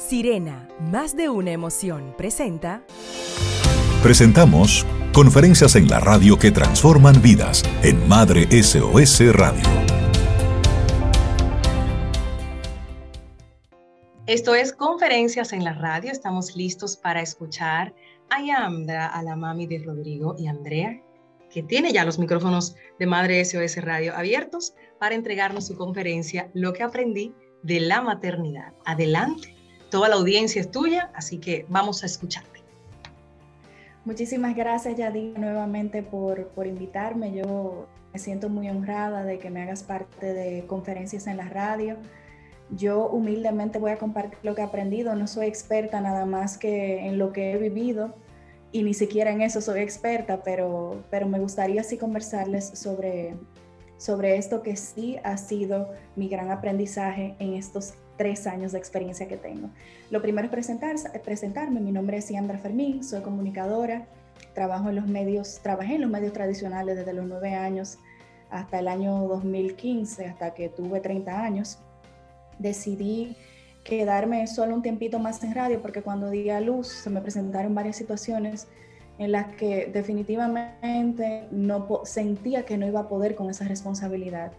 Sirena, más de una emoción, presenta. Presentamos conferencias en la radio que transforman vidas en Madre SOS Radio. Esto es Conferencias en la radio. Estamos listos para escuchar a Yandra, a la mami de Rodrigo y Andrea, que tiene ya los micrófonos de Madre SOS Radio abiertos para entregarnos su conferencia Lo que aprendí de la maternidad. Adelante. Toda la audiencia es tuya, así que vamos a escucharte. Muchísimas gracias, Yadira, nuevamente por, por invitarme. Yo me siento muy honrada de que me hagas parte de conferencias en la radio. Yo humildemente voy a compartir lo que he aprendido. No soy experta nada más que en lo que he vivido y ni siquiera en eso soy experta, pero, pero me gustaría sí conversarles sobre, sobre esto que sí ha sido mi gran aprendizaje en estos tres años de experiencia que tengo. Lo primero es presentar, presentarme. Mi nombre es Sandra Fermín, soy comunicadora, trabajo en los medios, trabajé en los medios tradicionales desde los nueve años hasta el año 2015, hasta que tuve 30 años. Decidí quedarme solo un tiempito más en radio porque cuando di a luz se me presentaron varias situaciones en las que definitivamente no sentía que no iba a poder con esa responsabilidad.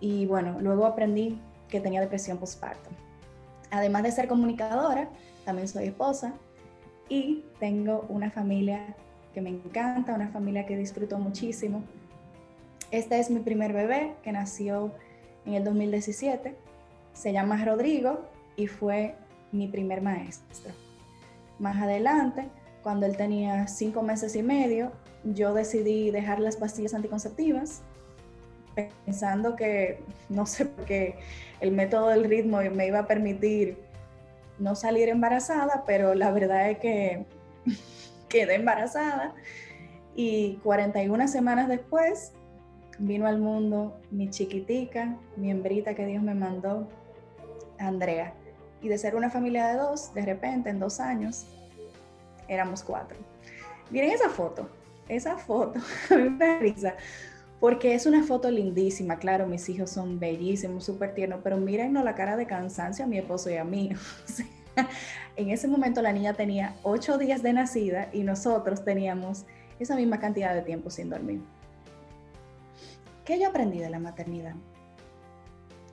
Y bueno, luego aprendí que tenía depresión postparto. Además de ser comunicadora, también soy esposa y tengo una familia que me encanta, una familia que disfruto muchísimo. Este es mi primer bebé que nació en el 2017. Se llama Rodrigo y fue mi primer maestro. Más adelante, cuando él tenía cinco meses y medio, yo decidí dejar las pastillas anticonceptivas pensando que, no sé, porque el método del ritmo me iba a permitir no salir embarazada, pero la verdad es que quedé embarazada y 41 semanas después vino al mundo mi chiquitica, mi hembrita que Dios me mandó, Andrea. Y de ser una familia de dos, de repente en dos años, éramos cuatro. Miren esa foto, esa foto, a mí me risa, porque es una foto lindísima, claro, mis hijos son bellísimos, súper tiernos, pero mírennos la cara de cansancio a mi esposo y a mí. en ese momento la niña tenía ocho días de nacida y nosotros teníamos esa misma cantidad de tiempo sin dormir. ¿Qué yo aprendí de la maternidad?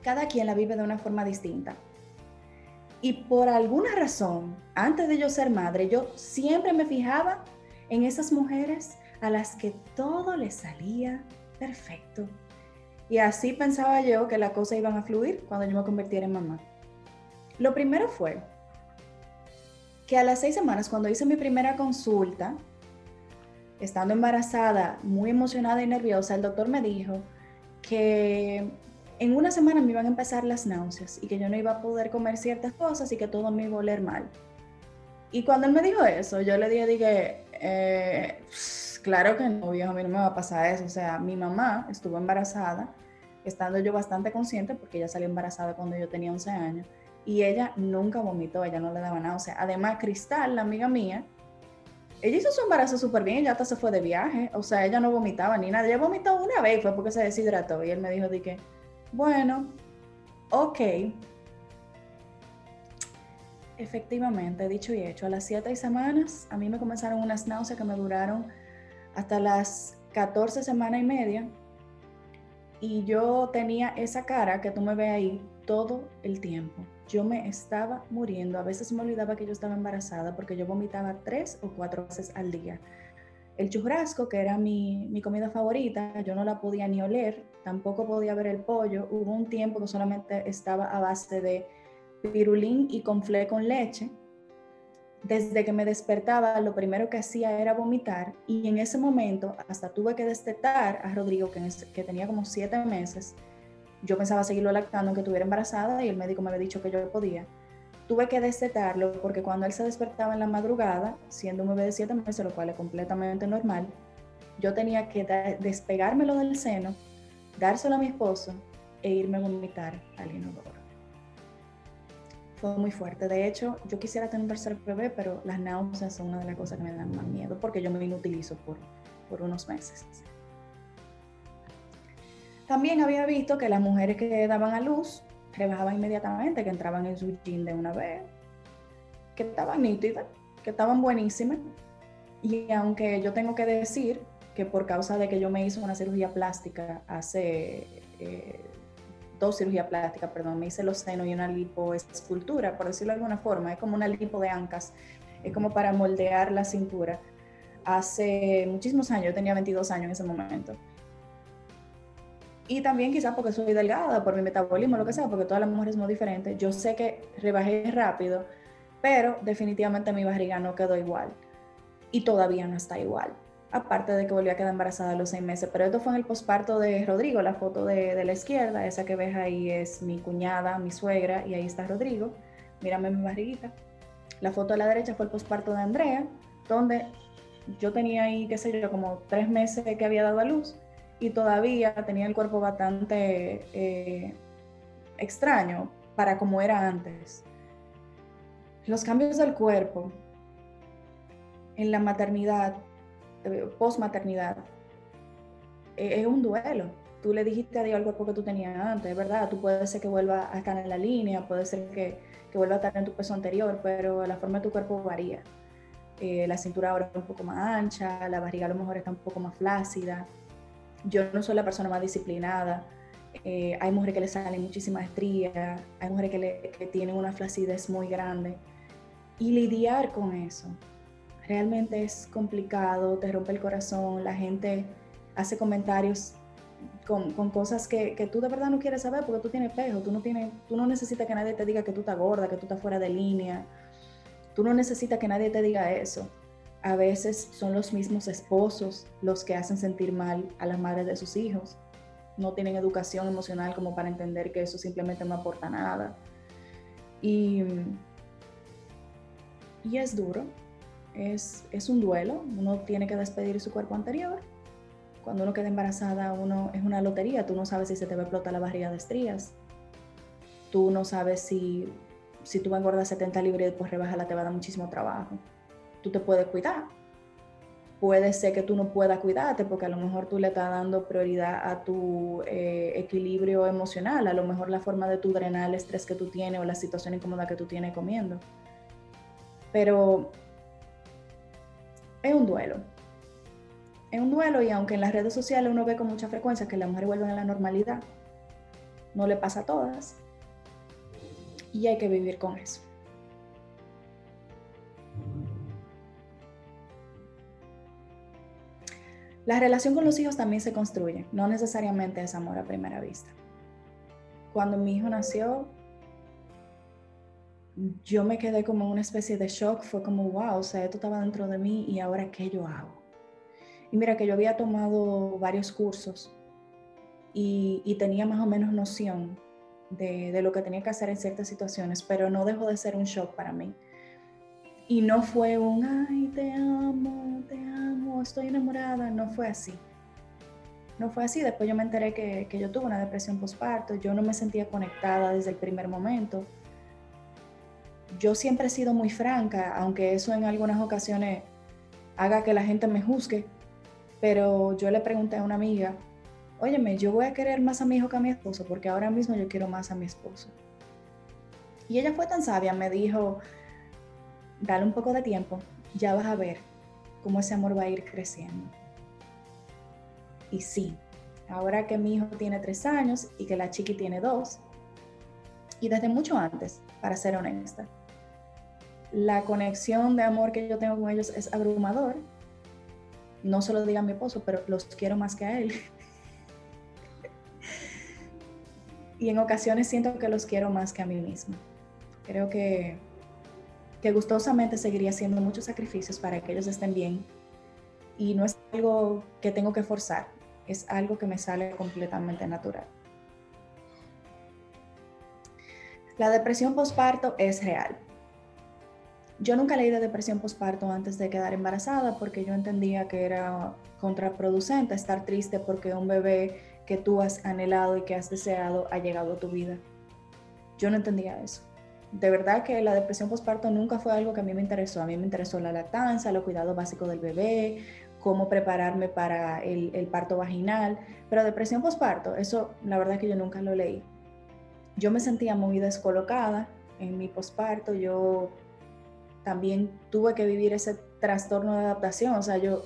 Cada quien la vive de una forma distinta. Y por alguna razón, antes de yo ser madre, yo siempre me fijaba en esas mujeres a las que todo les salía perfecto. Y así pensaba yo que las cosas iban a fluir cuando yo me convirtiera en mamá. Lo primero fue que a las seis semanas, cuando hice mi primera consulta, estando embarazada, muy emocionada y nerviosa, el doctor me dijo que en una semana me iban a empezar las náuseas y que yo no iba a poder comer ciertas cosas y que todo me iba a oler mal. Y cuando él me dijo eso, yo le dije, dije, eh, claro que no, viejo, a mí no me va a pasar eso. O sea, mi mamá estuvo embarazada, estando yo bastante consciente, porque ella salió embarazada cuando yo tenía 11 años, y ella nunca vomitó, ella no le daba nada. O sea, además, Cristal, la amiga mía, ella hizo su embarazo súper bien, ella hasta se fue de viaje, o sea, ella no vomitaba ni nada. Ella vomitó una vez, fue porque se deshidrató, y él me dijo de que, bueno, ok. Efectivamente, dicho y hecho, a las siete semanas a mí me comenzaron unas náuseas que me duraron hasta las 14 semanas y media y yo tenía esa cara que tú me ves ahí todo el tiempo. Yo me estaba muriendo. A veces me olvidaba que yo estaba embarazada porque yo vomitaba tres o cuatro veces al día. El churrasco, que era mi, mi comida favorita, yo no la podía ni oler, tampoco podía ver el pollo. Hubo un tiempo que solamente estaba a base de pirulín y conflé con leche desde que me despertaba, lo primero que hacía era vomitar y en ese momento hasta tuve que destetar a Rodrigo, que, tenía como siete meses. Yo pensaba seguirlo lactando, que estuviera embarazada y el médico me había dicho que yo podía. Tuve que destetarlo porque cuando él se despertaba en la madrugada, siendo un bebé de siete meses, lo cual es completamente normal, yo tenía que despegármelo del seno, dárselo a mi esposo e irme a vomitar al inodoro fue muy fuerte. De hecho, yo quisiera tener un tercer bebé, pero las náuseas son una de las cosas que me dan más miedo porque yo me inutilizo por, por unos meses. También había visto que las mujeres que daban a luz rebajaban inmediatamente, que entraban en su jean de una vez, que estaban nítidas, que estaban buenísimas. Y aunque yo tengo que decir que por causa de que yo me hice una cirugía plástica hace eh, dos cirugías plásticas, perdón, me hice los senos y una lipoescultura, por decirlo de alguna forma, es como una lipo de ancas, es como para moldear la cintura. Hace muchísimos años, yo tenía 22 años en ese momento. Y también quizás porque soy delgada, por mi metabolismo, lo que sea, porque todas las mujeres son diferentes. Yo sé que rebajé rápido, pero definitivamente mi barriga no quedó igual. Y todavía no está igual aparte de que volví a quedar embarazada a los seis meses. Pero esto fue en el posparto de Rodrigo, la foto de, la izquierda, esa que ves ahí es mi cuñada, mi suegra, y ahí está Rodrigo. Mírame mi barriguita. La foto de la derecha fue el posparto de Andrea, donde yo tenía ahí, qué sé yo, como tres meses que había dado a luz y todavía tenía el cuerpo bastante eh, extraño para como era antes. Los cambios del cuerpo en la maternidad post-maternidad, e-, es un duelo. Tú le dijiste a Dios al cuerpo que tú tenías antes, ¿verdad? Tú puede ser que vuelva a estar en la línea, puede ser que, que vuelva a estar en tu peso anterior, pero la forma de tu cuerpo varía. Eh, la cintura ahora es un poco más ancha, la barriga a lo mejor está un poco más flácida. Yo no soy la persona más disciplinada. Eh, hay mujeres que le salen muchísimas estrías, hay mujeres que, le, que tienen una flacidez muy grande. Y lidiar con eso, realmente es complicado, te rompe el corazón, la gente hace comentarios con, con cosas que, que, tú de verdad no quieres saber porque tú tienes pejo, tú no, tienes, tú no necesitas que nadie te diga que tú estás gorda, que tú estás fuera de línea, tú no necesitas que nadie te diga eso. A veces son los mismos esposos los que hacen sentir mal a las madres de sus hijos. No tienen educación emocional como para entender que eso simplemente no aporta nada. Y, y es duro, es, es un duelo, uno tiene que despedir su cuerpo anterior. Cuando uno queda embarazada, uno es una lotería, tú no sabes si se te va a explotar la barriga de estrías, tú no sabes si, si tú vas a engordar 70 libras y después rebajarla te va a dar muchísimo trabajo. Tú te puedes cuidar. Puede ser que tú no puedas cuidarte porque a lo mejor tú le estás dando prioridad a tu eh, equilibrio emocional, a lo mejor la forma de tu drenar el estrés que tú tienes o la situación incómoda que tú tienes comiendo. Pero es un duelo. Es un duelo y aunque en las redes sociales uno ve con mucha frecuencia que las mujeres vuelven a la normalidad, no le pasa a todas y hay que vivir con eso. La relación con los hijos también se construye, no necesariamente es amor a primera vista. Cuando mi hijo nació, yo me quedé como en una especie de shock, fue como, wow, o sea, esto estaba dentro de mí y ahora qué yo hago. Y mira que yo había tomado varios cursos y, tenía más o menos noción de, de, lo que tenía que hacer en ciertas situaciones, pero no dejó de ser un shock para mí. Y no fue un, ay, te amo, te amo, estoy enamorada, no fue así. No fue así, después yo me enteré que, que yo tuve una depresión postparto, yo no me sentía conectada desde el primer momento yo siempre he sido muy franca, aunque eso en algunas ocasiones haga que la gente me juzgue, pero yo le pregunté a una amiga, óyeme, yo voy a querer más a mi hijo que a mi esposo, porque ahora mismo yo quiero más a mi esposo. Y ella fue tan sabia, me dijo, dale un poco de tiempo, ya vas a ver cómo ese amor va a ir creciendo. Y sí, ahora que mi hijo tiene tres años y que la chiqui tiene dos, y desde mucho antes, para ser honesta, la conexión de amor que yo tengo con ellos es abrumador. No se lo diga a mi esposo, pero los quiero más que a él. y en ocasiones siento que los quiero más que a mí misma. Creo que, que gustosamente seguiría haciendo muchos sacrificios para que ellos estén bien. Y no es algo que tengo que forzar, es algo que me sale completamente natural. La depresión postparto es real yo nunca leí de depresión postparto antes de quedar embarazada porque yo entendía que era contraproducente estar triste porque un bebé que tú has anhelado y que has deseado ha llegado a tu vida. Yo no entendía eso. De verdad que la depresión postparto nunca fue algo que a mí me interesó. A mí me interesó la lactancia, los cuidados básicos del bebé, cómo prepararme para el, parto vaginal. Pero depresión postparto, eso la verdad que yo nunca lo leí. Yo me sentía muy descolocada en mi posparto. Yo también tuve que vivir ese trastorno de adaptación. O sea, yo,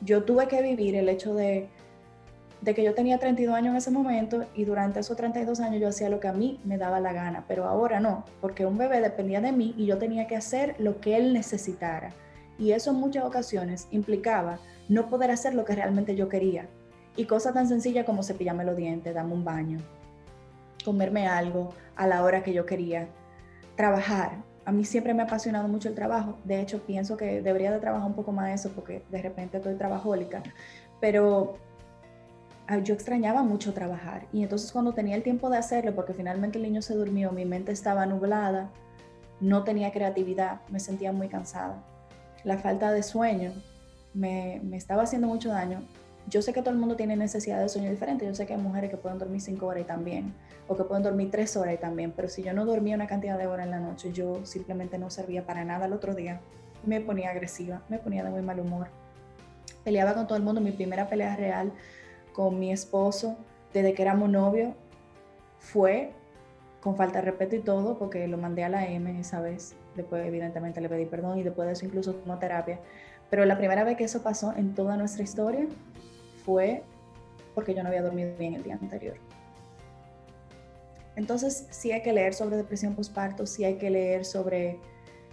yo tuve que vivir el hecho de, de que yo tenía 32 años en ese momento y durante esos 32 años yo hacía lo que a mí me daba la gana, pero ahora no, porque un bebé dependía de mí y yo tenía que hacer lo que él necesitara. Y eso en muchas ocasiones implicaba no poder hacer lo que realmente yo quería. Y cosas tan sencillas como cepillarme los dientes, darme un baño, comerme algo a la hora que yo quería, trabajar. A mí siempre me ha apasionado mucho el trabajo. De hecho, pienso que debería de trabajar un poco más eso porque de repente estoy trabajólica. Pero ah, yo extrañaba mucho trabajar. Y entonces cuando tenía el tiempo de hacerlo, porque finalmente el niño se durmió, mi mente estaba nublada, no tenía creatividad, me sentía muy cansada. La falta de sueño me, me estaba haciendo mucho daño yo sé que todo el mundo tiene necesidad de sueño diferente. Yo sé que hay mujeres que pueden dormir cinco horas y también, o que pueden dormir tres horas y también, pero si yo no dormía una cantidad de horas en la noche, yo simplemente no servía para nada el otro día. Me ponía agresiva, me ponía de muy mal humor. Peleaba con todo el mundo. Mi primera pelea real con mi esposo, desde que éramos novios, fue con falta de respeto y todo, porque lo mandé a la M esa vez. Después, evidentemente, le pedí perdón y después de eso incluso tomó terapia. Pero la primera vez que eso pasó en toda nuestra historia fue porque yo no había dormido bien el día anterior. Entonces, sí hay que leer sobre depresión postparto, sí hay que leer sobre,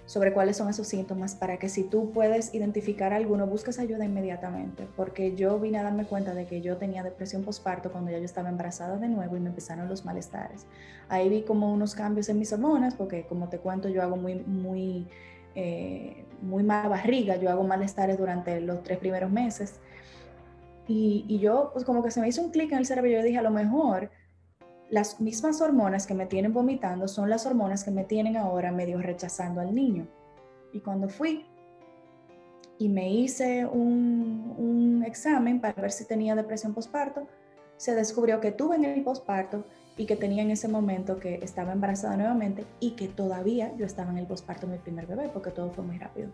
sobre cuáles son esos síntomas para que si tú puedes identificar alguno, busques ayuda inmediatamente, porque yo vine a darme cuenta de que yo tenía depresión postparto cuando ya yo estaba embarazada de nuevo y me empezaron los malestares. Ahí vi como unos cambios en mis hormonas, porque como te cuento, yo hago muy, muy, eh, muy mala barriga, yo hago malestares durante los tres primeros meses y, yo, pues como que se me hizo un clic en el cerebro y yo dije, a lo mejor las mismas hormonas que me tienen vomitando son las hormonas que me tienen ahora medio rechazando al niño. Y cuando fui y me hice un, examen para ver si tenía depresión postparto, se descubrió que tuve en el postparto y que tenía en ese momento que estaba embarazada nuevamente y que todavía yo estaba en el postparto de mi primer bebé porque todo fue muy rápido.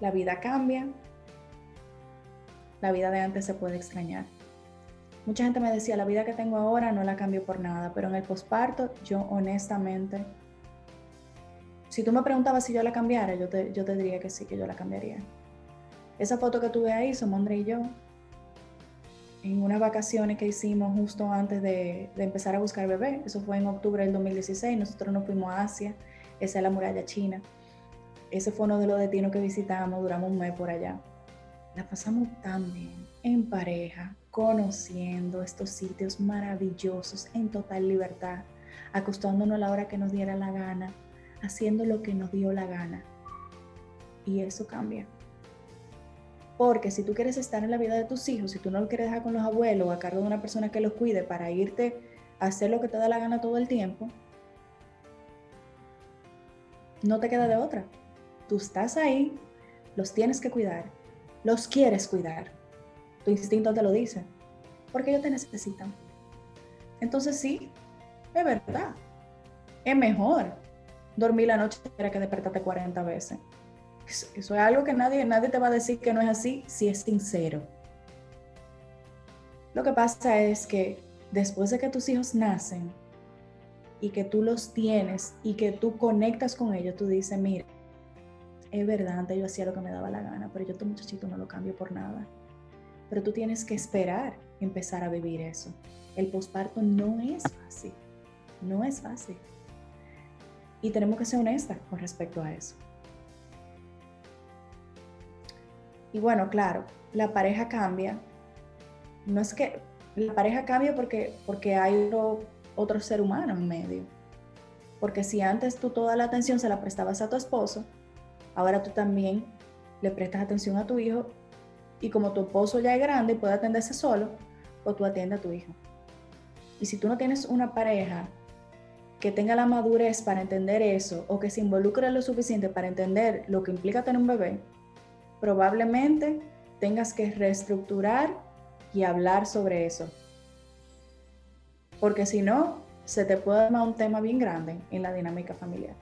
La vida cambia, la vida de antes se puede extrañar. Mucha gente me decía, la vida que tengo ahora no la cambio por nada, pero en el posparto yo honestamente, si tú me preguntabas si yo la cambiara, yo te, diría que sí, que yo la cambiaría. Esa foto que tuve ahí somos André y yo, en unas vacaciones que hicimos justo antes de, de, empezar a buscar bebé. Eso fue en octubre del 2016. Nosotros nos fuimos a Asia, esa es la muralla china ese fue uno de los destinos que visitamos, duramos un mes por allá. La pasamos tan bien, en pareja, conociendo estos sitios maravillosos, en total libertad, acostándonos a la hora que nos diera la gana, haciendo lo que nos dio la gana. Y eso cambia. Porque si tú quieres estar en la vida de tus hijos, si tú no lo quieres dejar con los abuelos o a cargo de una persona que los cuide para irte a hacer lo que te da la gana todo el tiempo, no te queda de otra tú estás ahí, los tienes que cuidar, los quieres cuidar. Tu instinto te lo dice, porque ellos te necesitan. Entonces sí, es verdad. Es mejor dormir la noche que despertarte 40 veces. Eso, es algo que nadie, nadie te va a decir que no es así si es sincero. Lo que pasa es que después de que tus hijos nacen y que tú los tienes y que tú conectas con ellos, tú dices, mira, es verdad, yo hacía lo que me daba la gana, pero yo tu muchachito no lo cambio por nada. Pero tú tienes que esperar empezar a vivir eso. El posparto no es fácil, no es fácil. Y tenemos que ser honestas con respecto a eso. Y bueno, claro, la pareja cambia. No es que la pareja cambia porque, porque hay otro, otro ser humano en medio. Porque si antes tú toda la atención se la prestabas a tu esposo, ahora tú también le prestas atención a tu hijo y como tu esposo ya es grande y puede atenderse solo, pues tú atiendes a tu hijo. Y si tú no tienes una pareja que tenga la madurez para entender eso o que se involucre lo suficiente para entender lo que implica tener un bebé, probablemente tengas que reestructurar y hablar sobre eso. Porque si no, se te puede armar un tema bien grande en la dinámica familiar.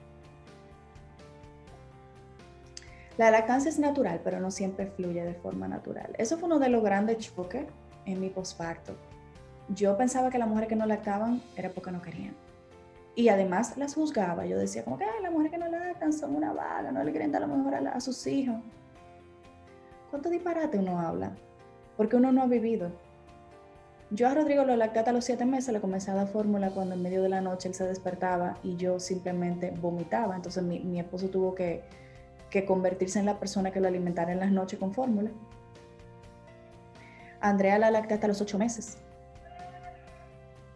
La lactancia es natural, pero no siempre fluye de forma natural. Eso fue uno de los grandes choques en mi posparto. Yo pensaba que las mujeres que no lactaban era porque no querían. Y además las juzgaba. Yo decía como que las mujeres que no lactan son una vaga, no le quieren dar lo mejor a, sus hijos. ¿Cuánto disparate uno habla? Porque uno no ha vivido. Yo a Rodrigo lo lacté a los siete meses, le comencé a dar fórmula cuando en medio de la noche él se despertaba y yo simplemente vomitaba. Entonces mi esposo tuvo que, que, convertirse en la persona que lo alimentara en las noches con fórmula. Andrea la lacté hasta los ocho meses.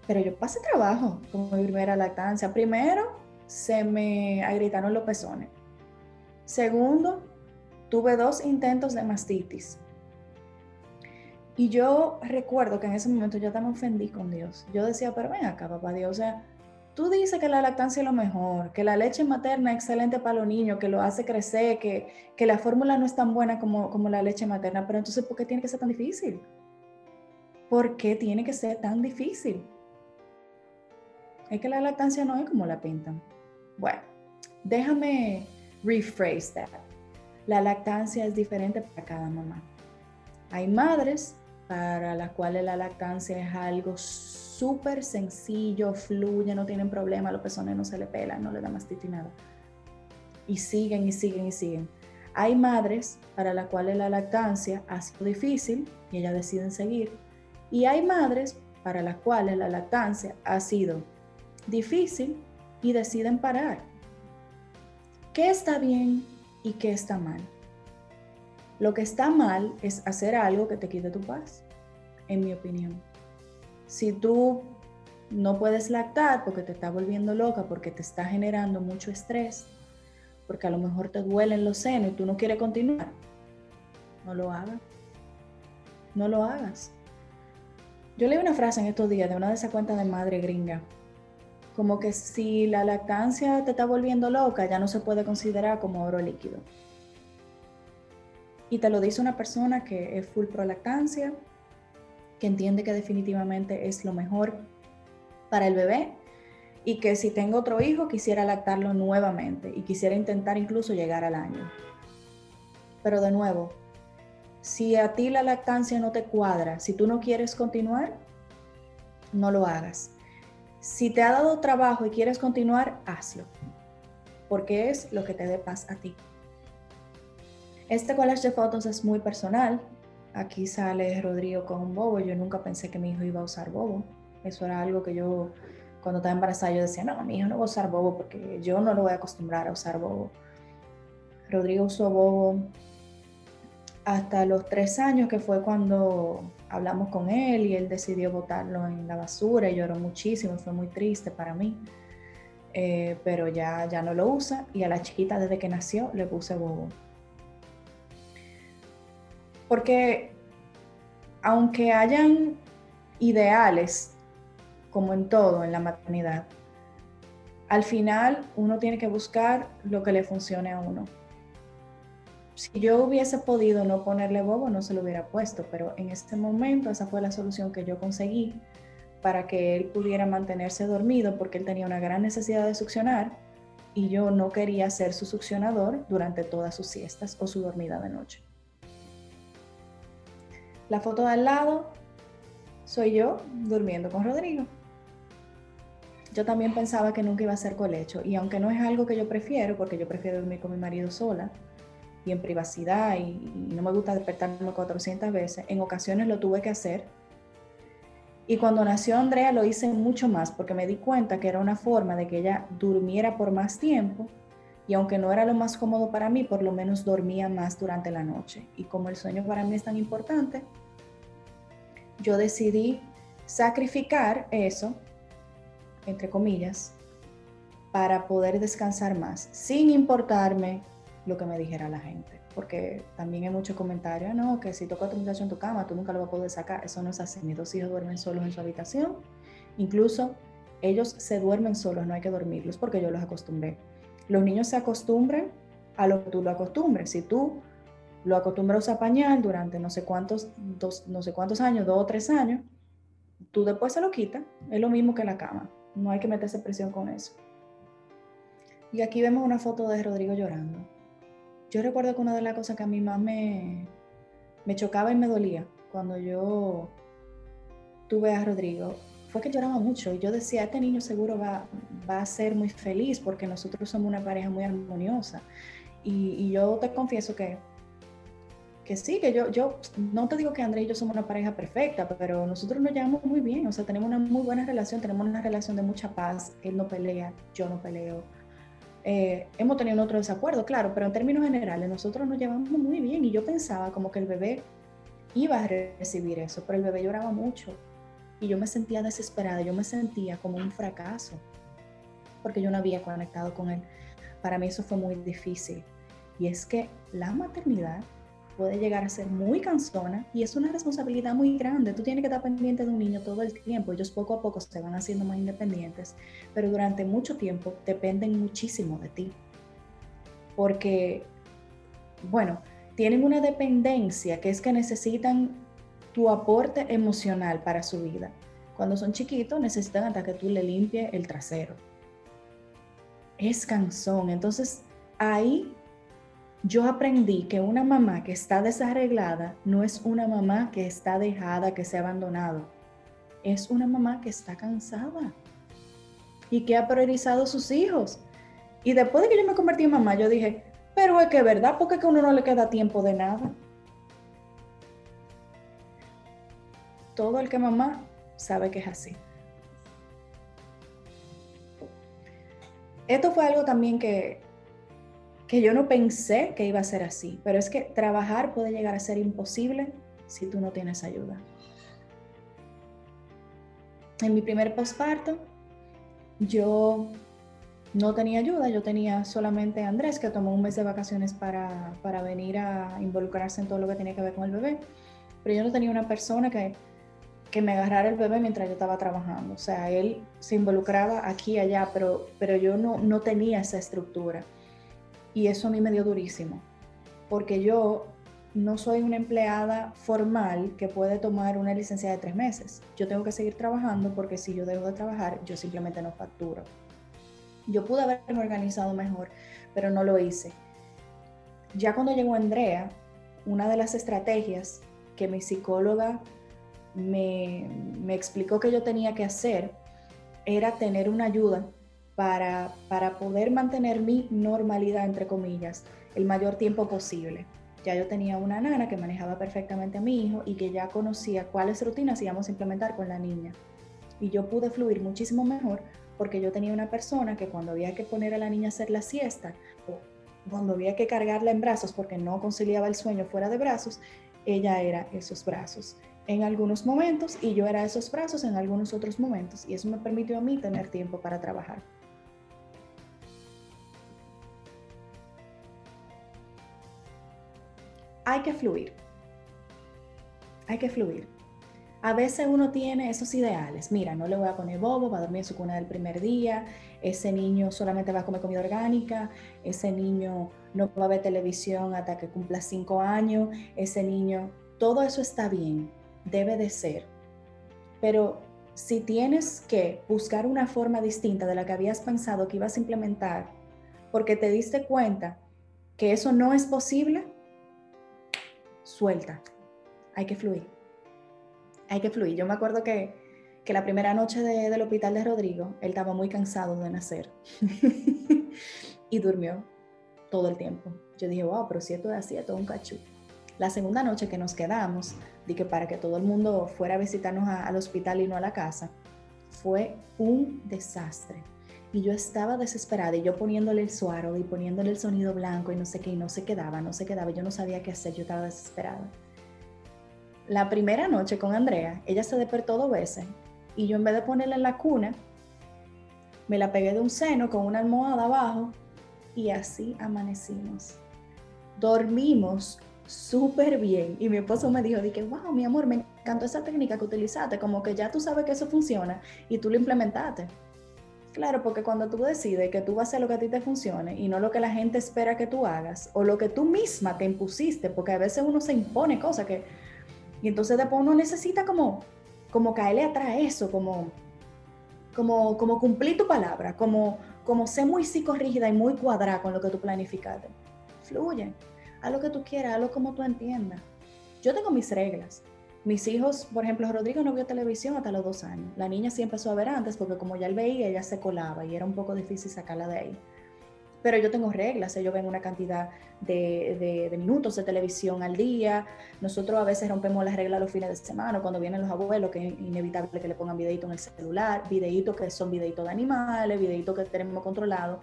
Pero yo pasé trabajo con mi primera lactancia. Primero, se me agrietaron los pezones. Segundo, tuve dos intentos de mastitis. Y yo recuerdo que en ese momento yo también ofendí con Dios. Yo decía, pero ven acá, papá Dios, o sea, tú dices que la lactancia es lo mejor, que la leche materna es excelente para los niños, que lo hace crecer, que, que la fórmula no es tan buena como, como la leche materna, pero entonces, ¿por qué tiene que ser tan difícil? ¿Por qué tiene que ser tan difícil? Es que la lactancia no es como la pintan. Bueno, déjame rephrase that. La lactancia es diferente para cada mamá. Hay madres para las cuales la lactancia es algo súper sencillo, fluye, no tienen problema, los pezones no se le pelan, no le da mastitis nada. Y siguen y siguen y siguen. Hay madres para las cuales la lactancia ha sido difícil y ellas deciden seguir. Y hay madres para las cuales la lactancia ha sido difícil y deciden parar. ¿Qué está bien y qué está mal? Lo que está mal es hacer algo que te quite tu paz, en mi opinión. Si tú no puedes lactar porque te está volviendo loca, porque te está generando mucho estrés, porque a lo mejor te duelen los senos y tú no quieres continuar, no lo hagas. No lo hagas. Yo leí una frase en estos días de una de esas cuentas de madre gringa, como que si la lactancia te está volviendo loca, ya no se puede considerar como oro líquido. Y te lo dice una persona que es full pro lactancia, que entiende que definitivamente es lo mejor para el bebé y que si tengo otro hijo quisiera lactarlo nuevamente y quisiera intentar incluso llegar al año. Pero de nuevo, si a ti la lactancia no te cuadra, si tú no quieres continuar, no lo hagas. Si te ha dado trabajo y quieres continuar, hazlo, porque es lo que te dé paz a ti. Este collage de fotos es muy personal. Aquí sale Rodrigo con un bobo. Yo nunca pensé que mi hijo iba a usar bobo. Eso era algo que yo, cuando estaba embarazada, yo decía, no, mi hijo no va a usar bobo porque yo no lo voy a acostumbrar a usar bobo. Rodrigo usó bobo hasta los tres años, que fue cuando hablamos con él y él decidió botarlo en la basura y lloró muchísimo, fue muy triste para mí. Eh, pero ya, ya no lo usa y a la chiquita desde que nació le puse bobo. Porque aunque hayan ideales, como en todo en la maternidad, al final uno tiene que buscar lo que le funcione a uno. Si yo hubiese podido no ponerle bobo, no se lo hubiera puesto, pero en este momento esa fue la solución que yo conseguí para que él pudiera mantenerse dormido porque él tenía una gran necesidad de succionar y yo no quería ser su succionador durante todas sus siestas o su dormida de noche. La foto de al lado soy yo durmiendo con Rodrigo. Yo también pensaba que nunca iba a ser colecho y aunque no es algo que yo prefiero, porque yo prefiero dormir con mi marido sola y en privacidad y, no me gusta despertarme 400 veces, en ocasiones lo tuve que hacer. Y cuando nació Andrea lo hice mucho más porque me di cuenta que era una forma de que ella durmiera por más tiempo y aunque no era lo más cómodo para mí, por lo menos dormía más durante la noche. Y como el sueño para mí es tan importante, yo decidí sacrificar eso, entre comillas, para poder descansar más, sin importarme lo que me dijera la gente. Porque también hay muchos comentarios, no, que si toca tu muchacho en tu cama, tú nunca lo vas a poder sacar. Eso no es así. Mis dos hijos duermen solos en su habitación. Incluso ellos se duermen solos, no hay que dormirlos porque yo los acostumbré los niños se acostumbran a lo que tú lo acostumbres. Si tú lo acostumbras a pañal durante no sé cuántos, dos, no sé años, dos o tres años, tú después se lo quitas. Es lo mismo que la cama. No hay que meterse presión con eso. Y aquí vemos una foto de Rodrigo llorando. Yo recuerdo que una de las cosas que a mí más me, me chocaba y me dolía cuando yo tuve a Rodrigo fue que lloraba mucho y yo decía, este niño seguro va, va a ser muy feliz porque nosotros somos una pareja muy armoniosa. Y, yo te confieso que, que sí, que yo, yo no te digo que Andrés y yo somos una pareja perfecta, pero nosotros nos llevamos muy bien, o sea, tenemos una muy buena relación, tenemos una relación de mucha paz, él no pelea, yo no peleo. Eh, hemos tenido otro desacuerdo, claro, pero en términos generales nosotros nos llevamos muy bien y yo pensaba como que el bebé iba a recibir eso, pero el bebé lloraba mucho y yo me sentía desesperada, yo me sentía como un fracaso porque yo no había conectado con él. Para mí eso fue muy difícil. Y es que la maternidad puede llegar a ser muy cansona y es una responsabilidad muy grande. Tú tienes que estar pendiente de un niño todo el tiempo. Ellos poco a poco se van haciendo más independientes, pero durante mucho tiempo dependen muchísimo de ti. Porque, bueno, tienen una dependencia que es que necesitan tu aporte emocional para su vida. Cuando son chiquitos necesitan hasta que tú le limpies el trasero. Es cansón. Entonces ahí yo aprendí que una mamá que está desarreglada no es una mamá que está dejada, que se ha abandonado. Es una mamá que está cansada y que ha priorizado sus hijos. Y después de que yo me convertí en mamá, yo dije, pero es que verdad, porque que a uno no le queda tiempo de nada. Todo el que mamá sabe que es así. Esto fue algo también que, que yo no pensé que iba a ser así, pero es que trabajar puede llegar a ser imposible si tú no tienes ayuda. En mi primer posparto, yo no tenía ayuda, yo tenía solamente a Andrés, que tomó un mes de vacaciones para, para, venir a involucrarse en todo lo que tenía que ver con el bebé, pero yo no tenía una persona que, que me agarrara el bebé mientras yo estaba trabajando. O sea, él se involucraba aquí y allá, pero, pero yo no, no tenía esa estructura. Y eso a mí me dio durísimo, porque yo no soy una empleada formal que puede tomar una licencia de tres meses. Yo tengo que seguir trabajando porque si yo dejo de trabajar, yo simplemente no facturo. Yo pude haberme organizado mejor, pero no lo hice. Ya cuando llegó Andrea, una de las estrategias que mi psicóloga me, explicó que yo tenía que hacer era tener una ayuda para, para poder mantener mi normalidad, entre comillas, el mayor tiempo posible. Ya yo tenía una nana que manejaba perfectamente a mi hijo y que ya conocía cuáles rutinas íbamos a implementar con la niña. Y yo pude fluir muchísimo mejor porque yo tenía una persona que cuando había que poner a la niña a hacer la siesta o cuando había que cargarla en brazos porque no conciliaba el sueño fuera de brazos, ella era esos brazos en algunos momentos y yo era esos brazos en algunos otros momentos y eso me permitió a mí tener tiempo para trabajar. Hay que fluir. Hay que fluir a veces uno tiene esos ideales. Mira, no le voy a poner bobo, va a dormir en su cuna del primer día, ese niño solamente va a comer comida orgánica, ese niño no va a ver televisión hasta que cumpla cinco años, ese niño, todo eso está bien, debe de ser. Pero si tienes que buscar una forma distinta de la que habías pensado que ibas a implementar, porque te diste cuenta que eso no es posible, suelta, hay que fluir hay que fluir. Yo me acuerdo que, que la primera noche del hospital de Rodrigo, él estaba muy cansado de nacer y durmió todo el tiempo. Yo dije, wow, pero si esto es así, todo un cachú. La segunda noche que nos quedamos, dije para que todo el mundo fuera a visitarnos al hospital y no a la casa, fue un desastre. Y yo estaba desesperada y yo poniéndole el suaro y poniéndole el sonido blanco y no sé qué, y no se quedaba, no se quedaba. Yo no sabía qué hacer, yo estaba desesperada la primera noche con Andrea, ella se despertó dos veces y yo en vez de ponerla en la cuna, me la pegué de un seno con una almohada abajo y así amanecimos. Dormimos súper bien y mi esposo me dijo, dije, wow, mi amor, me encantó esa técnica que utilizaste, como que ya tú sabes que eso funciona y tú lo implementaste. Claro, porque cuando tú decides que tú vas a hacer lo que a ti te funcione y no lo que la gente espera que tú hagas o lo que tú misma te impusiste, porque a veces uno se impone cosas que y entonces después uno necesita como, como caerle atrás a eso, como, como, como cumplir tu palabra, como, como ser muy psicorrígida y muy cuadrada con lo que tú planificaste. Fluye, haz lo que tú quieras, hazlo como tú entiendas. Yo tengo mis reglas. Mis hijos, por ejemplo, Rodrigo no vio televisión hasta los dos años. La niña sí empezó a ver antes porque como ya él veía, ella se colaba y era un poco difícil sacarla de ahí. Pero yo tengo reglas, ellos ven una cantidad de, minutos de televisión al día. Nosotros a veces rompemos las reglas los fines de semana, cuando vienen los abuelos, que es inevitable que le pongan videitos en el celular, videitos que son videitos de animales, videitos que tenemos controlados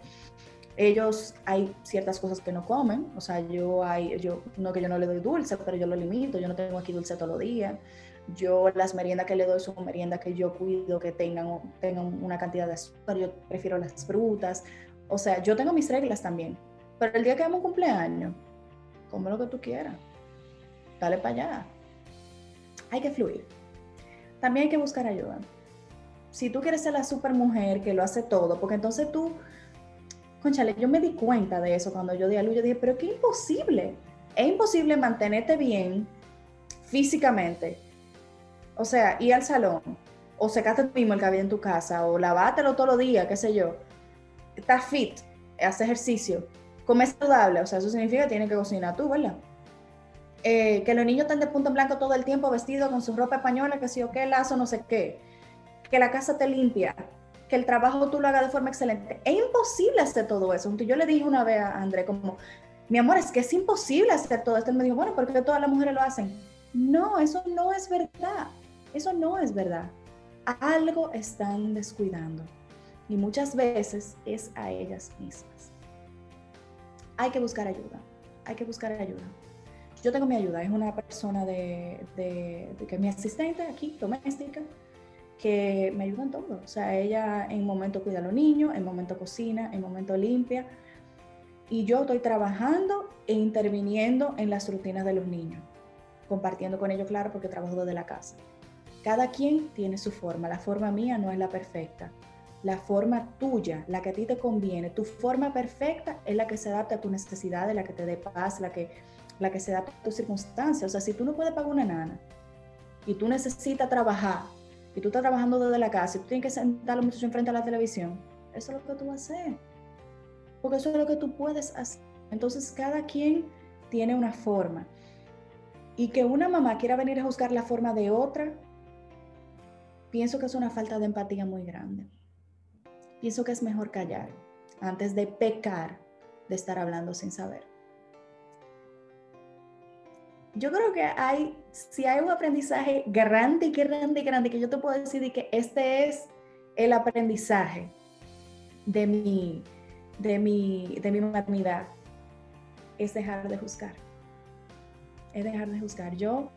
ellos hay ciertas cosas que no comen, o sea, yo hay, yo, no que yo no le doy dulce, pero yo lo limito, yo no tengo aquí dulce todos los días. Yo las meriendas que le doy son meriendas que yo cuido que tengan, tengan una cantidad de azúcar, yo prefiero las frutas. O sea, yo tengo mis reglas también. Pero el día que hagamos un cumpleaños, come lo que tú quieras. Dale para allá. Hay que fluir. También hay que buscar ayuda. Si tú quieres ser la super mujer que lo hace todo, porque entonces tú conchale, yo me di cuenta de eso cuando yo di a luz, yo dije, pero qué imposible, es imposible mantenerte bien físicamente, o sea, ir al salón, o secarte tú mismo el cabello en tu casa, o lavártelo todos los días, qué sé yo, estás fit, haces ejercicio, comes saludable, o sea, eso significa que tienes que cocinar tú, ¿verdad? Eh, que los niños están de punto en blanco todo el tiempo vestidos con su ropa española, que si o qué, lazo, no sé qué, que la casa te limpia, que el trabajo tú lo hagas de forma excelente. Es imposible hacer todo eso. Yo le dije una vez a André como, mi amor, es que es imposible hacer todo esto. Él me dijo, bueno, porque todas las mujeres lo hacen. No, eso no es verdad. Eso no es verdad. Algo están descuidando. Y muchas veces es a ellas mismas. Hay que buscar ayuda. Hay que buscar ayuda. Yo tengo mi ayuda. Es una persona de, de, de que es mi asistente aquí, doméstica que me ayudan todo. O sea, ella en momento cuida a los niños, en momento cocina, en momento limpia. Y yo estoy trabajando e interviniendo en las rutinas de los niños, compartiendo con ellos, claro, porque trabajo desde la casa. Cada quien tiene su forma. La forma mía no es la perfecta. La forma tuya, la que a ti te conviene, tu forma perfecta es la que se adapta a tus necesidades, la que te dé paz, la que, la que se adapta a tus circunstancias. O sea, si tú no puedes pagar una nana y tú necesitas trabajar y tú estás trabajando desde la casa y tú tienes que sentar a los muchachos enfrente a la televisión, eso es lo que tú vas a hacer. Porque eso es lo que tú puedes hacer. Entonces, cada quien tiene una forma. Y que una mamá quiera venir a juzgar la forma de otra, pienso que es una falta de empatía muy grande. Pienso que es mejor callar antes de pecar de estar hablando sin saber yo creo que hay, si hay un aprendizaje grande, grande, grande, que yo te puedo decir que este es el aprendizaje de mi, de mi, de mi maternidad, es dejar de juzgar. Es dejar de juzgar. Yo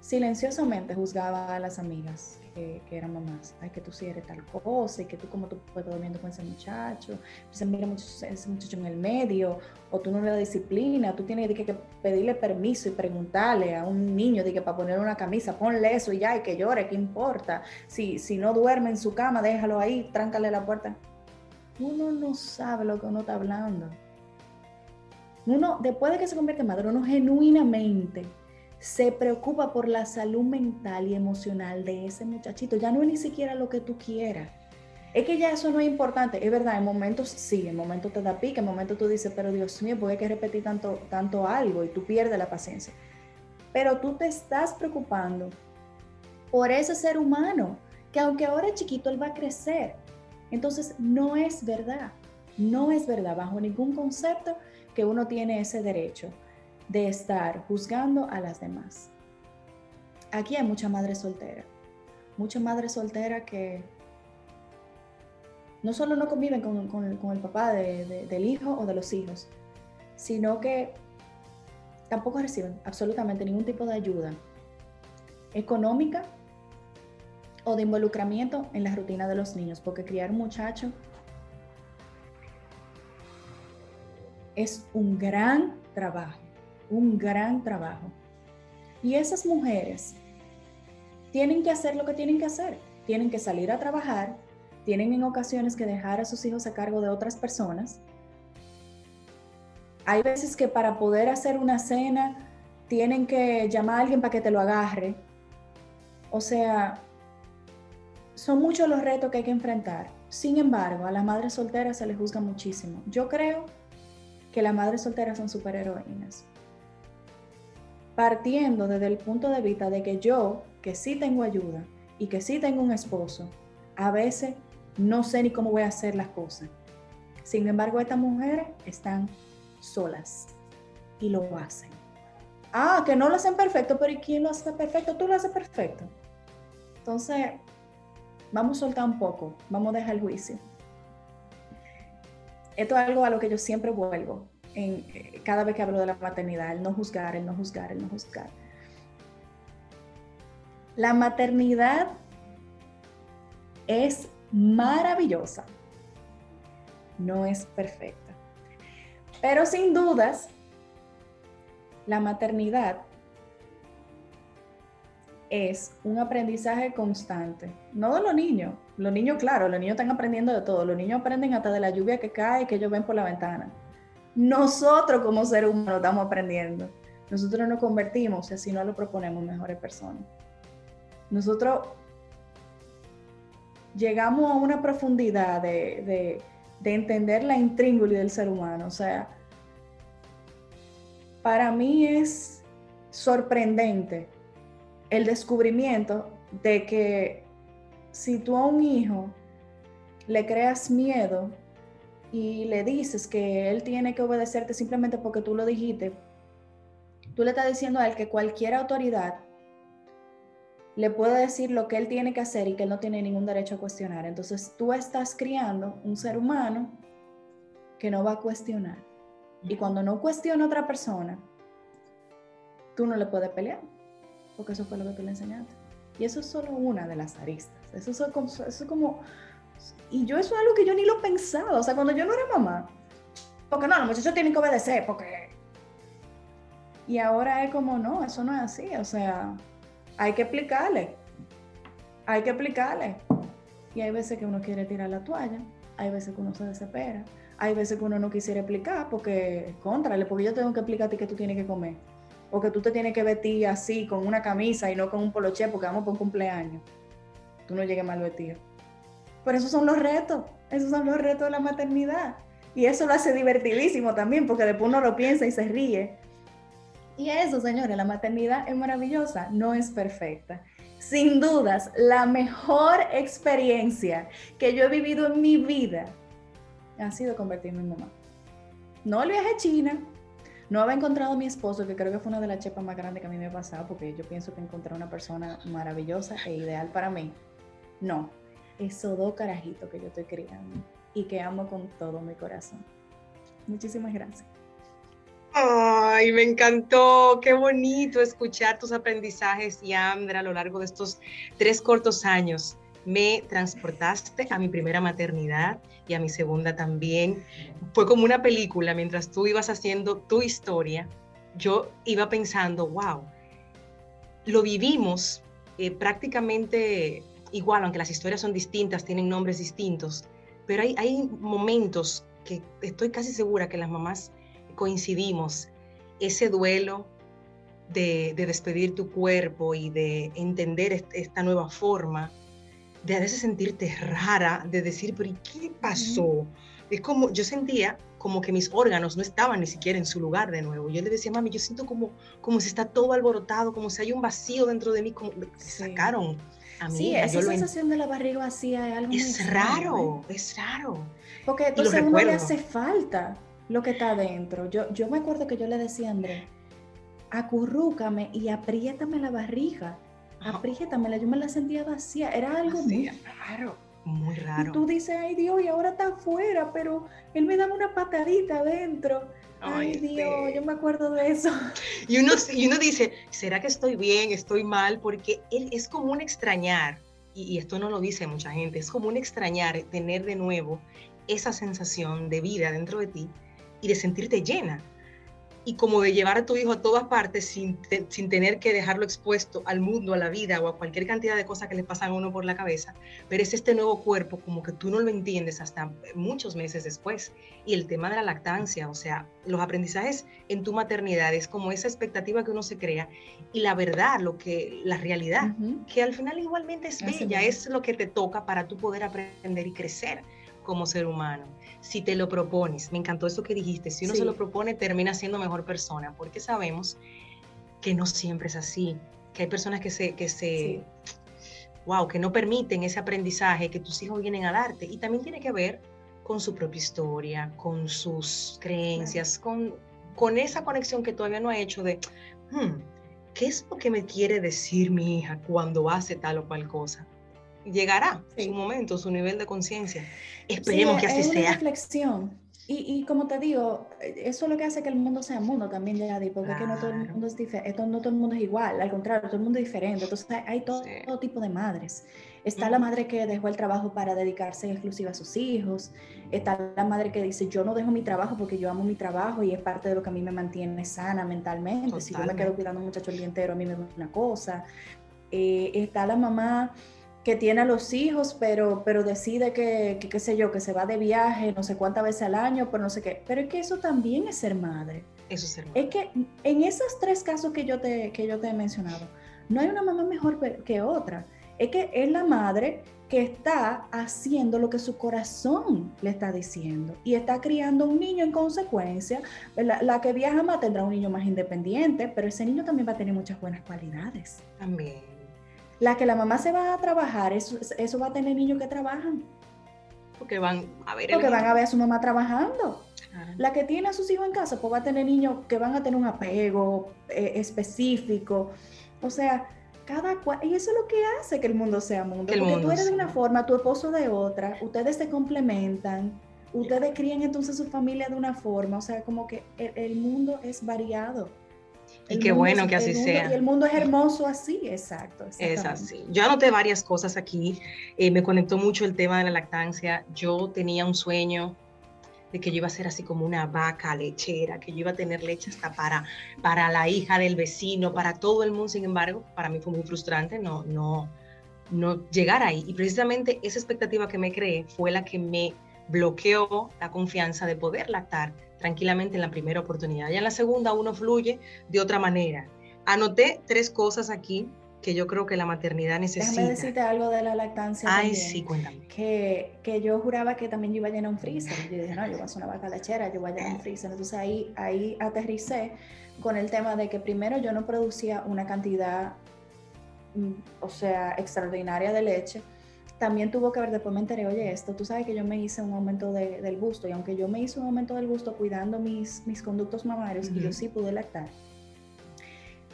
silenciosamente juzgaba a las amigas que, eran mamás. Ay, que tú sí eres tal cosa y que tú como tú puedes durmiendo con ese muchacho. Entonces mira mucho, ese muchacho en el medio o tú no le das disciplina. Tú tienes que, pedirle permiso y preguntarle a un niño de que para poner una camisa, ponle eso y ya, y que llore, ¿qué importa? Si, si no duerme en su cama, déjalo ahí, tráncale la puerta. Uno no sabe lo que uno está hablando. Uno, después de que se convierte en madre, uno genuinamente se preocupa por la salud mental y emocional de ese muchachito. Ya no es ni siquiera lo que tú quieras. Es que ya eso no es importante. Es verdad, en momentos sí, en momentos te da pique, en momentos tú dices, pero Dios mío, ¿por qué hay que repetir tanto, tanto algo? Y tú pierdes la paciencia. Pero tú te estás preocupando por ese ser humano, que aunque ahora es chiquito, él va a crecer. Entonces, no es verdad. No es verdad, bajo ningún concepto, que uno tiene ese derecho de estar juzgando a las demás. Aquí hay mucha madre soltera, mucha madre soltera que no solo no conviven con, el, papá del hijo o de los hijos, sino que tampoco reciben absolutamente ningún tipo de ayuda económica o de involucramiento en la rutina de los niños, porque criar un muchacho es un gran trabajo un gran trabajo. Y esas mujeres tienen que hacer lo que tienen que hacer. Tienen que salir a trabajar, tienen en ocasiones que dejar a sus hijos a cargo de otras personas. Hay veces que para poder hacer una cena tienen que llamar a alguien para que te lo agarre. O sea, son muchos los retos que hay que enfrentar. Sin embargo, a las madres solteras se les juzga muchísimo. Yo creo que las madres solteras son superheroínas partiendo desde el punto de vista de que yo, que sí tengo ayuda y que sí tengo un esposo, a veces no sé ni cómo voy a hacer las cosas. Sin embargo, estas mujeres están solas y lo hacen. Ah, que no lo hacen perfecto, pero ¿y quién lo hace perfecto? Tú lo haces perfecto. Entonces, vamos a soltar un poco, vamos a dejar el juicio. Esto es algo a lo que yo siempre vuelvo en, eh, cada vez que hablo de la maternidad, el no juzgar, el no juzgar, el no juzgar. La maternidad es maravillosa, no es perfecta. Pero sin dudas, la maternidad es un aprendizaje constante, no de los niños. Los niños, claro, los niños están aprendiendo de todo. Los niños aprenden hasta de la lluvia que cae que ellos ven por la ventana. Nosotros como seres humanos estamos aprendiendo. Nosotros nos convertimos, si no lo proponemos, mejores personas. Nosotros llegamos a una profundidad de, entender la intríngulis del ser humano. O sea, para mí es sorprendente el descubrimiento de que si tú a un hijo le creas miedo y le dices que él tiene que obedecerte simplemente porque tú lo dijiste, tú le estás diciendo a él que cualquier autoridad le puede decir lo que él tiene que hacer y que él no tiene ningún derecho a cuestionar. Entonces tú estás criando un ser humano que no va a cuestionar. Y cuando no cuestiona a otra persona, tú no le puedes pelear, porque eso fue lo que tú le enseñaste. Y eso es solo una de las aristas. Eso es como, eso es como y yo eso es algo que yo ni lo pensaba. O sea, cuando yo no era mamá, porque no, los muchachos tienen que obedecer, porque... Y ahora es como, no, eso no es así. O sea, hay que explicarle. Hay que explicarle. Y hay veces que uno quiere tirar la toalla, hay veces que uno se desespera, hay veces que uno no quisiera explicar porque, contrale, porque yo tengo que explicarte que tú tienes que comer. O que tú te tienes que vestir así, con una camisa y no con un poloche porque vamos por un cumpleaños. Tú no llegues mal vestido. Pero esos son los retos, esos son los retos de la maternidad. Y eso lo hace divertidísimo también, porque después uno lo piensa y se ríe. Y eso, señores, la maternidad es maravillosa, no es perfecta. Sin dudas, la mejor experiencia que yo he vivido en mi vida ha sido convertirme en mamá. No el viaje a China, no haber encontrado a mi esposo, que creo que fue una de las chepas más grandes que a mí me ha pasado, porque yo pienso que encontré una persona maravillosa e ideal para mí. No, esos dos carajitos que yo estoy criando y que amo con todo mi corazón. Muchísimas gracias. Ay, me encantó, qué bonito escuchar tus aprendizajes, Yandra, a lo largo de estos tres cortos años. Me transportaste a mi primera maternidad y a mi segunda también. Fue como una película, mientras tú ibas haciendo tu historia, yo iba pensando, wow, lo vivimos eh, prácticamente igual, aunque las historias son distintas, tienen nombres distintos, pero hay, hay momentos que estoy casi segura que las mamás coincidimos, ese duelo de, despedir tu cuerpo y de entender esta nueva forma, de a veces sentirte rara, de decir, pero qué pasó? Es como, yo sentía como que mis órganos no estaban ni siquiera en su lugar de nuevo. Yo le decía, mami, yo siento como, como si está todo alborotado, como si hay un vacío dentro de mí, como se sacaron sí, esa sensación de la barriga vacía es algo Es raro, ¿eh? es raro. Porque entonces a uno le hace falta lo que está adentro. Yo, yo me acuerdo que yo le decía a André, acurrúcame y apriétame la barriga. Apriétamela, yo me la sentía vacía. Era algo muy raro. Muy raro. Y tú dices, ay Dios, y ahora está afuera, pero él me daba una patadita adentro. Ay, Dios, yo me acuerdo de eso. Y uno, y uno dice, ¿será que estoy bien, estoy mal? Porque él es como un extrañar, y, y esto no lo dice mucha gente, es como un extrañar tener de nuevo esa sensación de vida dentro de ti y de sentirte llena y como de llevar a tu hijo a todas partes sin, sin tener que dejarlo expuesto al mundo, a la vida o a cualquier cantidad de cosas que le pasan a uno por la cabeza, pero es este nuevo cuerpo como que tú no lo entiendes hasta muchos meses después. Y el tema de la lactancia, o sea, los aprendizajes en tu maternidad es como esa expectativa que uno se crea y la verdad, lo que la realidad, que al final igualmente es bella, es lo que te toca para tú poder aprender y crecer como ser humano si te lo propones. Me encantó eso que dijiste. Si uno se lo propone, termina siendo mejor persona, porque sabemos que no siempre es así, que hay personas que se, que se, wow, que no permiten ese aprendizaje que tus hijos vienen a darte. Y también tiene que ver con su propia historia, con sus creencias, con, con esa conexión que todavía no ha hecho de, hmm, ¿qué es lo que me quiere decir mi hija cuando hace tal o cual cosa? Llegará su momento, su nivel de conciencia. Esperemos que así es una sea. reflexión. Y, y, como te digo, eso es lo que hace que el mundo sea mundo también, Yadi, porque es que no todo el mundo es diferente, no todo el mundo es igual, al contrario, todo el mundo es diferente. Entonces hay todo, todo tipo de madres. Está la madre que dejó el trabajo para dedicarse en exclusiva a sus hijos. Está la madre que dice, yo no dejo mi trabajo porque yo amo mi trabajo y es parte de lo que a mí me mantiene sana mentalmente. Si yo me quedo cuidando a un muchacho el día entero, a mí me da una cosa. Eh, está la mamá que tiene a los hijos, pero, pero decide que, qué sé yo, que se va de viaje no sé cuántas veces al año, pero no sé qué. Pero es que eso también es ser madre. Eso es ser madre. Es que en esos tres casos que yo te, que yo te he mencionado, no hay una mamá mejor que otra. Es que es la madre que está haciendo lo que su corazón le está diciendo y está criando un niño en consecuencia. La, la, que viaja más tendrá un niño más independiente, pero ese niño también va a tener muchas buenas cualidades. También la que la mamá se va a trabajar, eso, eso va a tener niños que trabajan. Porque van a ver. Porque van a ver a su mamá trabajando. La que tiene a sus hijos en casa, pues va a tener niños que van a tener un apego eh, específico. O sea, cada cual, y eso es lo que hace que el mundo sea mundo. porque tú eres de una forma, tu esposo de otra, ustedes se complementan, ustedes crían entonces su familia de una forma. O sea, como que el mundo es variado. Y qué bueno que así sea. Y el mundo es hermoso así, exacto. Es así. Yo anoté varias cosas aquí. Eh, me conectó mucho el tema de la lactancia. Yo tenía un sueño de que yo iba a ser así como una vaca lechera, que yo iba a tener leche hasta para, para la hija del vecino, para todo el mundo. Sin embargo, para mí fue muy frustrante no, no, no llegar ahí. Y precisamente esa expectativa que me creé fue la que me bloqueó la confianza de poder lactar tranquilamente en la primera oportunidad. Ya en la segunda uno fluye de otra manera. Anoté tres cosas aquí que yo creo que la maternidad necesita. Déjame decirte algo de la lactancia. Ay, sí, cuéntame. Que, que, yo juraba que también yo iba a llenar un freezer. Yo dije, no, yo voy a hacer una vaca lechera, yo voy a llenar un freezer. Entonces ahí, ahí aterricé con el tema de que primero yo no producía una cantidad, mm, o sea, extraordinaria de leche también tuvo que ver, después me enteré, oye, esto, tú sabes que yo me hice un aumento del busto y aunque yo me hice un aumento del busto cuidando mis, mis conductos mamarios y yo sí pude lactar,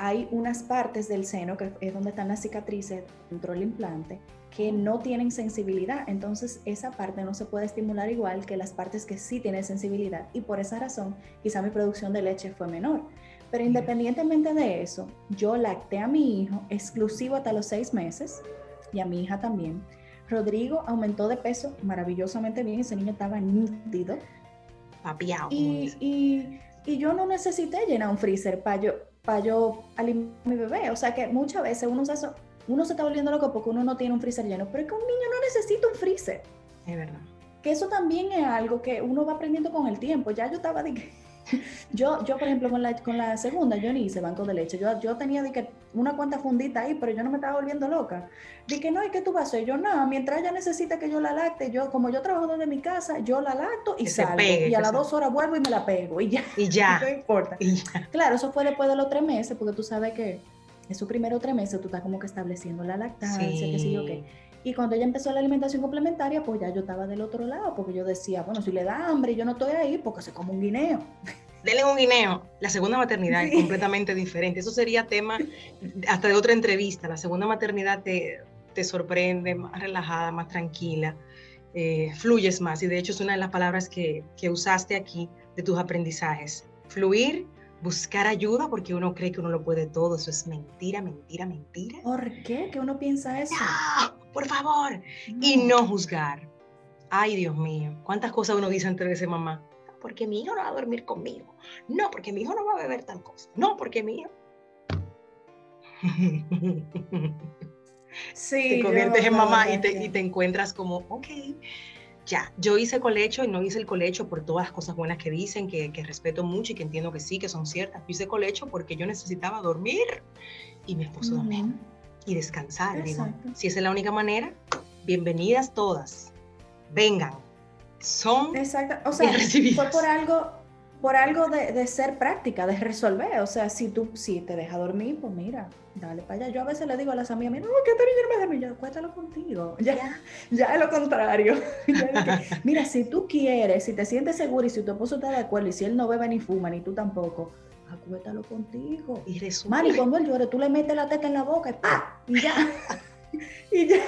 hay unas partes del seno, que es donde están las cicatrices dentro del implante, que no tienen sensibilidad. Entonces, esa parte no se puede estimular igual que las partes que sí tienen sensibilidad. Y por esa razón, quizá mi producción de leche fue menor. Pero independientemente de eso, yo lacté a mi hijo exclusivo hasta los seis meses y a mi hija también Rodrigo aumentó de peso maravillosamente bien, ese niño estaba nítido. Papiado. Y, y, y, yo no necesité llenar un freezer para yo, para yo alimentar a mi bebé. O sea que muchas veces uno se, uno se está volviendo loco porque uno no tiene un freezer lleno, pero es que un niño no necesita un freezer. Es verdad. Que eso también es algo que uno va aprendiendo con el tiempo. Ya yo estaba de que yo, yo, por ejemplo, con la, con la segunda, yo ni hice banco de leche. Yo, yo tenía de que una cuanta fundita ahí, pero yo no me estaba volviendo loca. Dije, no, ¿y qué tú vas a hacer? Yo, no, mientras ella necesita que yo la lacte, yo, como yo trabajo desde mi casa, yo la lacto y salgo. y a las dos horas vuelvo y me la pego. Y ya. Y ya. no importa. Claro, eso fue después de los tres meses, porque tú sabes que esos primeros tres meses tú estás como que estableciendo la lactancia, sí. que sí, ok. Y cuando ella empezó la alimentación complementaria, pues ya yo estaba del otro lado, porque yo decía, bueno, si le da hambre y yo no estoy ahí, porque se come un guineo. Denle un guineo. La segunda maternidad es completamente diferente. Eso sería tema hasta de otra entrevista. La segunda maternidad te, te sorprende, más relajada, más tranquila, eh, fluyes más. Y de hecho es una de las palabras que, que usaste aquí de tus aprendizajes. Fluir, buscar ayuda porque uno cree que uno lo puede todo. Eso es mentira, mentira, mentira. ¿Por qué? ¿Que uno piensa eso? Por favor. Y no juzgar. Ay, Dios mío, cuántas cosas uno dice antes de ser mamá porque mi hijo no va a dormir conmigo. No, porque mi hijo no va a beber tal cosa. No, porque mi hijo... Sí, te conviertes en mamá y te, y te, encuentras como, ok, ya, yo hice colecho y no hice el colecho por todas las cosas buenas que dicen, que, que, respeto mucho y que entiendo que sí, que son ciertas. Yo hice colecho porque yo necesitaba dormir y mi esposo dormir y descansar. Digo, si esa es la única manera, bienvenidas todas, vengan son Exacto. O sea, fue por algo, por algo de, ser práctica, de resolver. O sea, si tú si te deja dormir, pues mira, dale para allá. Yo a veces le digo a las amigas, no, que niño no me dormir, cuéntalo contigo. Ya, ya es lo contrario. mira, si tú quieres, si te sientes seguro y si tu esposo está de acuerdo y si él no bebe ni fuma, ni tú tampoco, acuérdalo contigo. Y Mari, cuando él llore, tú le metes la teta en la boca y ¡pa! Y ya. y ya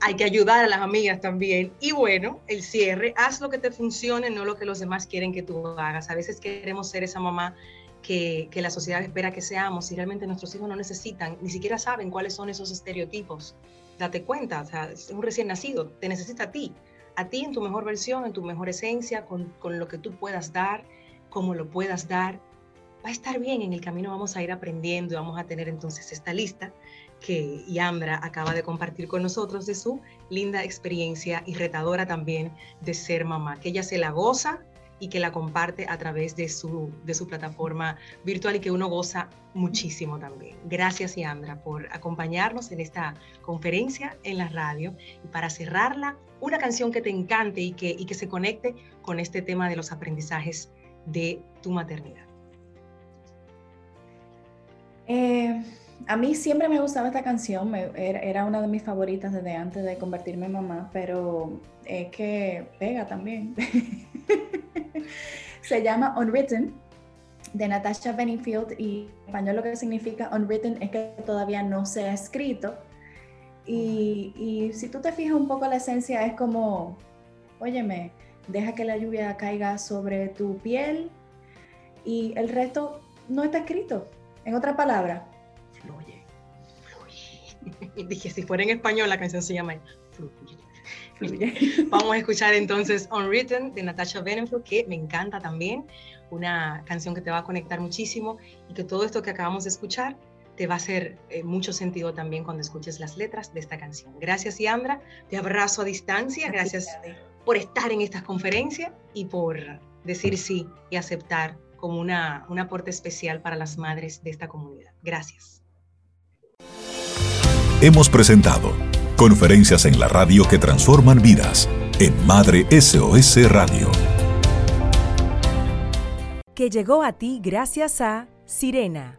hay que ayudar a las amigas también. Y bueno, el cierre, haz lo que te funcione, no lo que los demás quieren que tú hagas. A veces queremos ser esa mamá que, que, la sociedad espera que seamos y realmente nuestros hijos no necesitan, ni siquiera saben cuáles son esos estereotipos. Date cuenta, o sea, es un recién nacido, te necesita a ti, a ti en tu mejor versión, en tu mejor esencia, con, con lo que tú puedas dar, como lo puedas dar. Va a estar bien, en el camino vamos a ir aprendiendo y vamos a tener entonces esta lista que Yandra acaba de compartir con nosotros de su linda experiencia y retadora también de ser mamá, que ella se la goza y que la comparte a través de su, de su plataforma virtual y que uno goza muchísimo también. Gracias, Yandra, por acompañarnos en esta conferencia en la radio y para cerrarla, una canción que te encante y que, y que se conecte con este tema de los aprendizajes de tu maternidad. Eh, a mí siempre me gustaba esta canción, era, una de mis favoritas desde antes de convertirme en mamá, pero es que pega también. Se llama Unwritten de Natasha Bennyfield y en español lo que significa unwritten es que todavía no se ha escrito. Y, y si tú te fijas un poco la esencia es como, óyeme, deja que la lluvia caiga sobre tu piel y el resto no está escrito. En otra palabra, dije, si fuera en español, la canción se llama Fluye. Vamos a escuchar entonces Unwritten de Natasha Benenfield, que me encanta también, una canción que te va a conectar muchísimo y que todo esto que acabamos de escuchar te va a hacer eh, mucho sentido también cuando escuches las letras de esta canción. Gracias, Yandra. Te abrazo a distancia. Gracias por estar en esta conferencia y por decir sí y aceptar como una, un aporte especial para las madres de esta comunidad. Gracias hemos presentado Conferencias en la radio que transforman vidas en Madre SOS Radio. Que llegó a ti gracias a Sirena,